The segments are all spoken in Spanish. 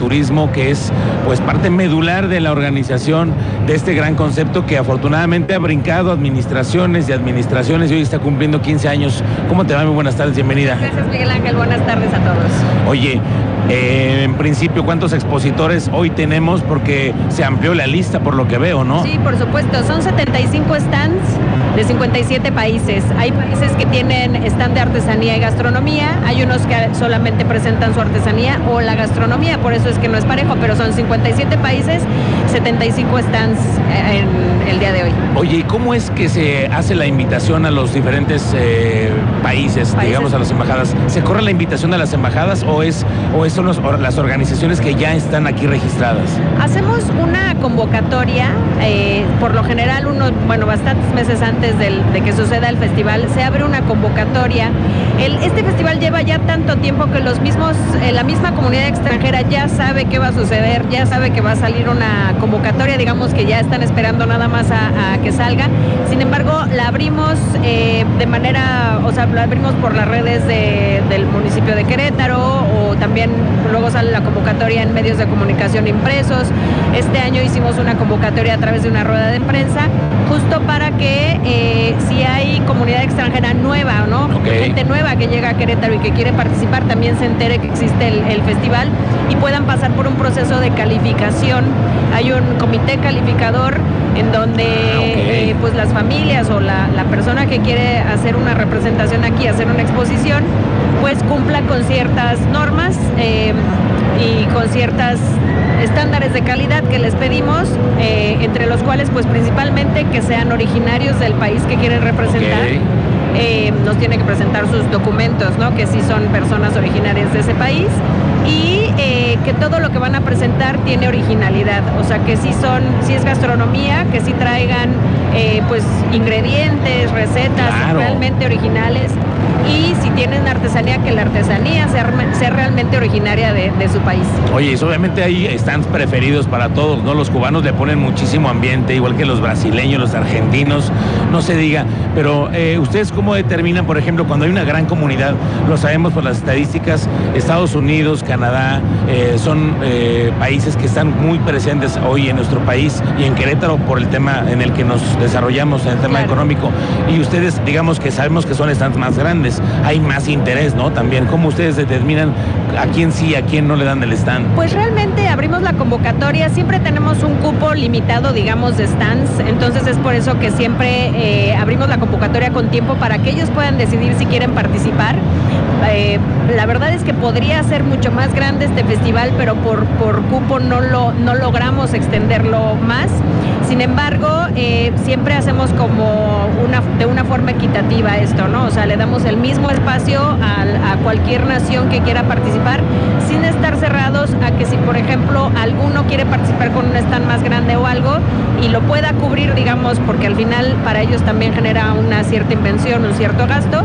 turismo, que es pues parte medular de la organización de este gran concepto que afortunadamente ha brincado administraciones y administraciones y hoy está cumpliendo 15 años. ¿Cómo te va? Muy buenas tardes, bienvenida. Gracias Miguel Ángel, buenas tardes a todos. Oye, eh, en principio, ¿cuántos expositores hoy tenemos? Porque se amplió la lista por lo que veo, ¿no? Sí, por supuesto, son 75 stands de 57 países. Hay países que tienen stand de artesanía y gastronomía, hay unos que solamente presentan su artesanía o la gastronomía, por eso es que no es parejo, pero son 57 países, 75 stands eh, en el día de hoy. Oye, ¿y cómo es que se hace la invitación a los diferentes eh, países, digamos a las embajadas? ¿Se corre la invitación a las embajadas o es o son las organizaciones que ya están aquí registradas? Hacemos una convocatoria, eh, por lo general unos, bueno, bastantes meses antes de que suceda el festival, se abre una convocatoria. este festival lleva ya tanto tiempo que los mismos, eh, la misma comunidad extranjera ya sabe qué va a suceder, ya sabe que va a salir una convocatoria, digamos que ya están esperando nada más a, que salga. Sin embargo, la abrimos eh, de manera, o sea, la abrimos por las redes del municipio de Querétaro o también luego sale la convocatoria en medios de comunicación impresos. Este año hicimos una convocatoria a través de una rueda de prensa, justo para que eh, si hay comunidad extranjera nueva, ¿no? Gente nueva que llega a Querétaro y que quiere participar, también se entere que existe el, festival y puedan pasar por un proceso de calificación. Hay un comité calificador en donde ah, eh, pues las familias o la, persona que quiere hacer una representación aquí, hacer una exposición, pues cumpla con ciertas normas eh, y con ciertas estándares de calidad que les pedimos, eh, entre los cuales pues principalmente que sean originarios del país que quieren representar. nos tiene que presentar sus documentos, ¿no? Que sí son personas originarias de ese país. Y que todo lo que van a presentar tiene originalidad, o sea que sí son, si es gastronomía, que sí traigan eh, pues ingredientes, recetas realmente originales y si tienen artesanía, que la artesanía sea, sea realmente originaria de, su país. Oye, obviamente hay stands preferidos para todos, ¿no? Los cubanos le ponen muchísimo ambiente, igual que los brasileños, los argentinos, no se diga, pero eh, ustedes cómo determinan, por ejemplo, cuando hay una gran comunidad, lo sabemos por las estadísticas, Estados Unidos, Canadá, eh, son eh, países que están muy presentes hoy en nuestro país y en Querétaro por el tema en el que nos desarrollamos, en el tema económico, y ustedes, digamos que sabemos que son stands más grandes hay más interés, ¿no? También, ¿cómo ustedes determinan a quién sí, a quién no le dan el stand? Pues realmente abrimos la convocatoria, siempre tenemos un cupo limitado, digamos, de stands, entonces es por eso que siempre eh, abrimos la convocatoria con tiempo para que ellos puedan decidir si quieren participar. Eh, la verdad es que podría ser mucho más grande este festival, pero por, por cupo no, lo, no logramos extenderlo más. Sin embargo, eh, siempre hacemos como una, de una forma equitativa esto, ¿no? O sea, le damos el mismo espacio a, a cualquier nación que quiera participar, sin estar cerrados a que si, por ejemplo, alguno quiere participar con un stand más grande o algo y lo pueda cubrir, digamos, porque al final para ellos también genera una cierta invención, un cierto gasto,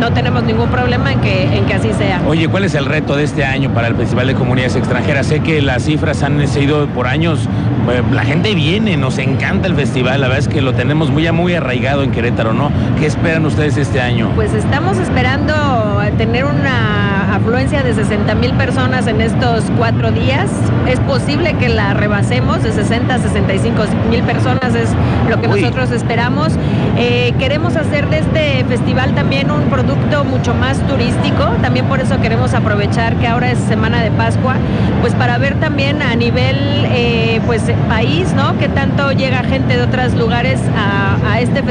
no tenemos ningún problema en que, en que así sea. Oye, ¿cuál es el reto de este año para el Festival de Comunidades Extranjeras? Sé que las cifras han seguido por años, eh, la gente viene, nos encanta el festival, la verdad es que lo tenemos muy, muy arraigado en Querétaro, ¿no? ¿Qué esperan ustedes este año? Pues estamos esperando tener una afluencia de 60 mil personas en estos cuatro días. Es posible que la rebasemos de 60 a 65 mil personas, es lo que nosotros esperamos. Eh, queremos hacer de este festival también un producto mucho más turístico, también por eso queremos aprovechar que ahora es Semana de Pascua, pues para ver también a nivel eh, pues país, ¿no? Que tanto llega gente de otros lugares a,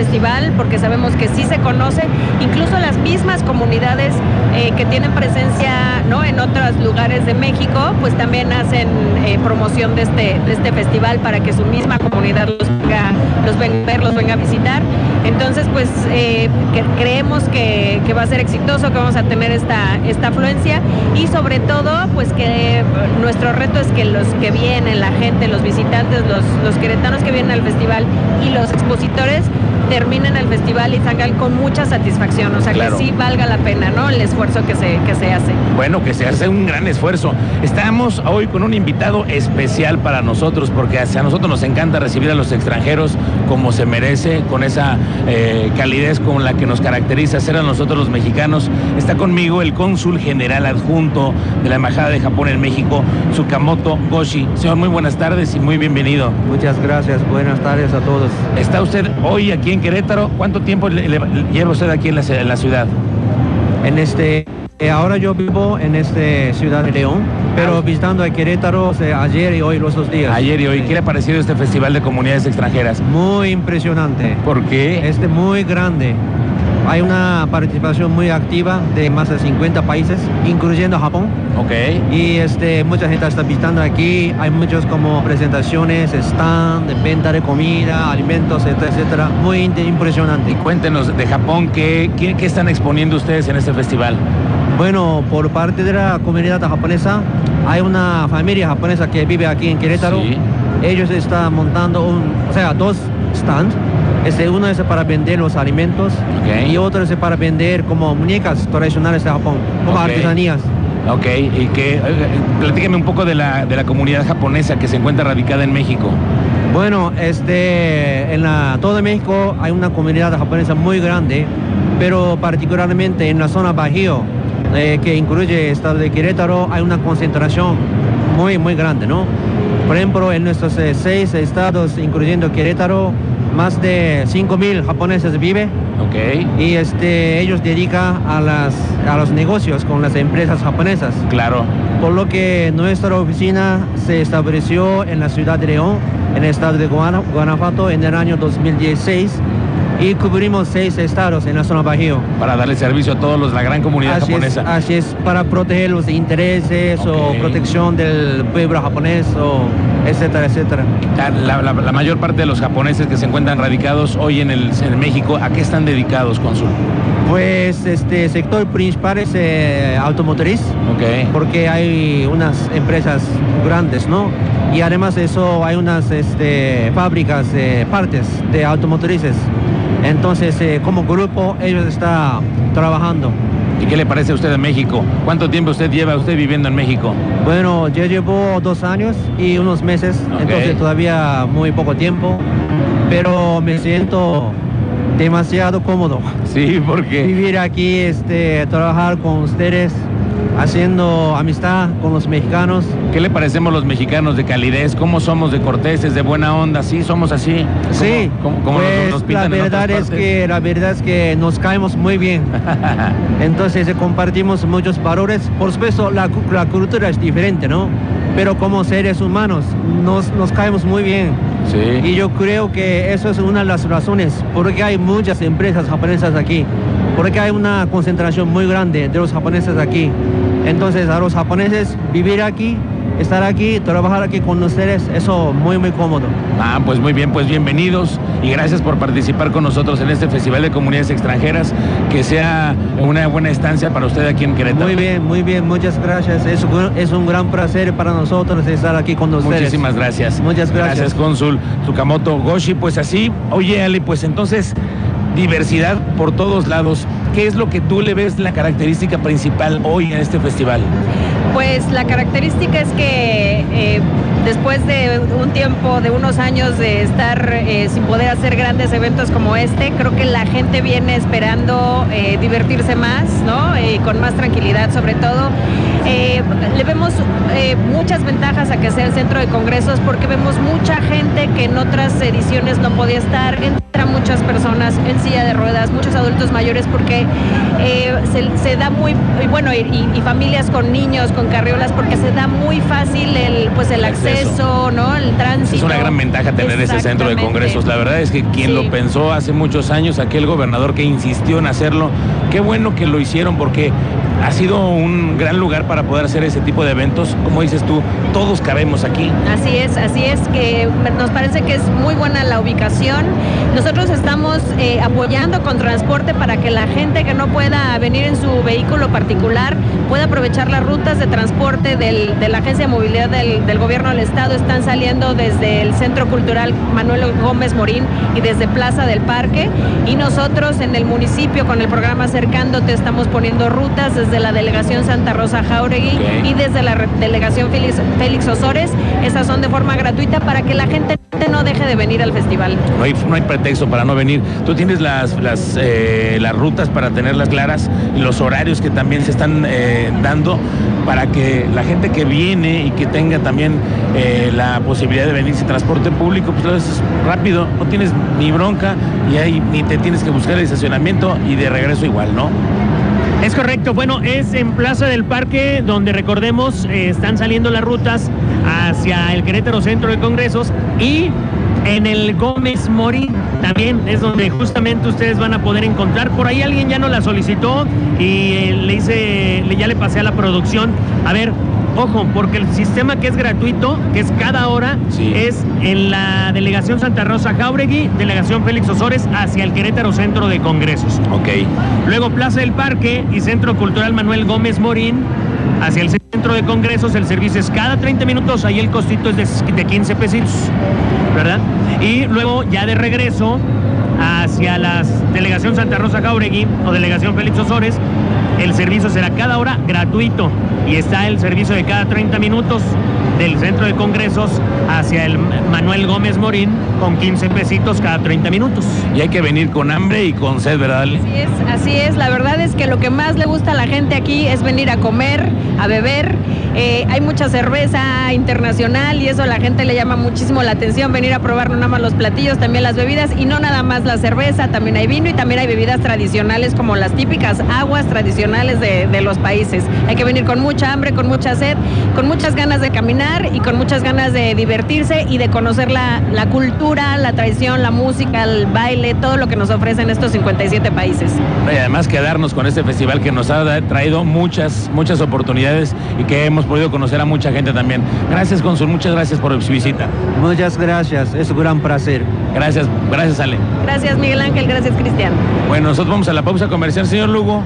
festival, porque sabemos que sí se conoce, incluso las mismas comunidades eh, que tienen presencia, ¿no? En otros lugares de México, pues también hacen eh, promoción de este, de este festival para que su misma comunidad los venga, los venga a ver, los venga a visitar. Entonces, pues creemos que, que va a ser exitoso, que vamos a tener esta, esta afluencia y sobre todo, pues que nuestro reto es que los que vienen, la gente, los visitantes, los, los queretanos que vienen al festival y los expositores terminen el festival y salgan con mucha satisfacción, o sea, Claro. que sí valga la pena, ¿no? El esfuerzo que se, que se hace. Bueno, que se hace un gran esfuerzo. Estamos hoy con un invitado especial para nosotros, porque a nosotros nos encanta recibir a los extranjeros como se merece, con esa eh, calidez con la que nos caracteriza ser a nosotros los mexicanos. Está conmigo el cónsul general adjunto de la Embajada de Japón en México, Tsukamoto Goshi. Señor, muy buenas tardes y muy bienvenido. Muchas gracias, buenas tardes a todos. Está usted hoy aquí en Querétaro. ¿Cuánto tiempo le- le- lleva usted aquí en la, en la ciudad? En este, eh, ahora yo vivo en este ciudad de León, pero Ah. visitando a Querétaro eh, ayer y hoy los dos días. Ayer y hoy. Sí. ¿Qué le ha parecido este Festival de Comunidades Extranjeras? Muy impresionante. ¿Por qué? Este muy grande. Hay una participación muy activa de más de 50 países, incluyendo Japón. Ok. Y este, mucha gente está visitando aquí. Hay muchos como presentaciones, stand, de venta de comida, alimentos, etcétera, etcétera. Muy impresionante. Cuéntenos de Japón, ¿qué, qué, qué están exponiendo ustedes en este festival? Bueno, por parte de la comunidad japonesa, hay una familia japonesa que vive aquí en Querétaro. Sí. Ellos están montando un, o sea, dos stands. Este, uno es para vender los alimentos y otro es para vender como muñecas tradicionales de Japón, como artesanías. Ok, y que platíqueme un poco de la, de la comunidad japonesa que se encuentra radicada en México. Bueno, este, en la, todo México hay una comunidad japonesa muy grande, pero particularmente en la zona Bajío, eh, que incluye el estado de Querétaro, hay una concentración muy, muy grande, ¿no? Por ejemplo, en nuestros eh, seis estados, incluyendo Querétaro, más de 5.000 japoneses viven Ok, y este, ellos dedican a, las, a los negocios con las empresas japonesas. Claro. por lo que nuestra oficina se estableció en la ciudad de León, en el estado de Guana- Guanajuato, en el año 2016 y cubrimos seis estados en la zona Bajío. Para darle servicio a todos los, la gran comunidad Así es, japonesa. así es, para proteger los intereses o protección del pueblo japonés, o etcétera, etcétera. La, la- la mayor parte de los japoneses que se encuentran radicados hoy en, el, en México, ¿a qué están dedicados, cónsul? Pues este sector principal es eh, automotriz, porque hay unas empresas grandes, ¿no? Y además de eso hay unas este, fábricas de partes de automotrices. Entonces, eh, como grupo, ellos están trabajando. ¿y qué le parece a usted de México? ¿Cuánto tiempo usted lleva usted viviendo en México? Bueno, yo llevo dos años y unos meses, entonces todavía muy poco tiempo, pero me siento demasiado cómodo. Sí, porque... Vivir aquí, este, trabajar con ustedes, haciendo amistad con los mexicanos. ¿Qué le parecemos los mexicanos de calidez? ¿Cómo somos de corteses, de buena onda? ¿Sí somos así? ¿Cómo- Sí, cómo- pues nos la verdad es que la verdad es que nos caemos muy bien. Entonces eh, compartimos muchos valores. Por supuesto, la, la cultura es diferente, ¿no? Pero como seres humanos nos, nos caemos muy bien. Sí. Y yo creo que eso es una de las razones por qué hay muchas empresas japonesas aquí. Porque hay una concentración muy grande de los japoneses aquí. Entonces, a los japoneses vivir aquí, estar aquí, trabajar aquí con ustedes, eso muy, muy cómodo. Ah, pues muy bien, pues bienvenidos y gracias por participar con nosotros en este Festival de Comunidades Extranjeras. Que sea una buena estancia para usted aquí en Querétaro. Muy bien, muy bien, muchas gracias. Es, un- es un gran placer para nosotros estar aquí con ustedes. Muchísimas gracias. Muchas gracias. Gracias, cónsul Tsukamoto Goshi. Pues así, oye, Ale, pues entonces, diversidad por todos lados. ¿Qué es lo que tú le ves la característica principal hoy en este festival? Pues la característica es que eh, después de un tiempo, de unos años de estar eh, sin poder hacer grandes eventos como este, creo que la gente viene esperando eh, divertirse más, ¿no? Eh, con más tranquilidad sobre todo. Eh, le vemos muchas ventajas a que sea el centro de congresos porque vemos mucha gente que en otras ediciones no podía estar. Entra muchas personas en silla de ruedas, muchos adultos mayores porque se, se da muy, y bueno, y, familias con niños, con carriolas, porque se da muy fácil el, pues el acceso. ¿no? El tránsito. Es una gran ventaja tener ese centro de Exactamente. La verdad es que quien Sí. lo pensó hace muchos años, aquel gobernador que insistió en hacerlo, qué bueno que lo hicieron porque ha sido un gran lugar para poder hacer ese tipo de eventos. Como dices tú, todos cabemos aquí. Así es, así es que nos parece que es muy buena la ubicación. Nosotros estamos eh, apoyando con transporte para que la gente que no pueda venir en su vehículo particular pueda aprovechar las rutas de transporte del, de la Agencia de Movilidad del, Gobierno del Estado. Están saliendo desde el Centro Cultural Manuel Gómez Morín y desde Plaza del Parque. Y nosotros en el municipio con el programa Acercándote estamos poniendo rutas desde la delegación Santa Rosa Jauregui y desde la delegación Félix, Félix Osores. Esas son de forma gratuita para que la gente no deje de venir al festival. No hay, no hay pretexto para no venir. Tú tienes las, las, eh, las rutas para tenerlas claras los horarios que también se están eh, dando para que la gente que viene y que tenga también eh, la posibilidad de venir sin transporte público, pues lo haces rápido, no tienes ni bronca y ahí ni te tienes que buscar el estacionamiento y de regreso igual, ¿no? Es correcto, bueno, es en Plaza del Parque donde recordemos eh, están saliendo las rutas hacia el Querétaro Centro de Congresos y en el Gómez Morín también es donde justamente ustedes van a poder encontrar. Por ahí alguien ya no la solicitó y eh, le hice, ya le pasé a la producción. A ver, ojo, porque el sistema que es gratuito, que es cada hora, Sí. es en la delegación Santa Rosa Jauregui, delegación Félix Osores hacia el Querétaro Centro de Congresos. Ok. Luego Plaza del Parque y Centro Cultural Manuel Gómez Morín. Hacia el centro de congresos el servicio es cada 30 minutos, ahí el costito es de, de 15 pesitos, ¿verdad? Y luego ya de regreso hacia la delegación Santa Rosa Jauregui o delegación Félix Osores, el servicio será cada hora gratuito y está el servicio de cada 30 minutos del centro de congresos hacia el Manuel Gómez Morín con 15 pesitos cada 30 minutos. Y hay que venir con hambre y con sed, ¿verdad? Ale? Así es, así es. La verdad es que lo que más le gusta a la gente aquí es venir a comer, a beber. Eh, hay mucha cerveza internacional y eso a la gente le llama muchísimo la atención, venir a probar no nada más los platillos, también las bebidas y no nada más la cerveza, también hay vino y también hay bebidas tradicionales como las típicas aguas tradicionales de, de los países. Hay que venir con mucha hambre, con mucha sed, con muchas ganas de caminar y con muchas ganas de divertirse y de conocer la, la cultura, la tradición, la música, el baile, todo lo que nos ofrecen estos 57 países. Y además quedarnos con este festival que nos ha traído muchas, muchas oportunidades y que hemos podido conocer a mucha gente también. Gracias, Consul, muchas gracias por su visita. Muchas gracias, es un gran placer. Gracias, gracias, Ale. Gracias Miguel Ángel, gracias Cristian. Bueno, nosotros vamos a la pausa comercial, señor Lugo.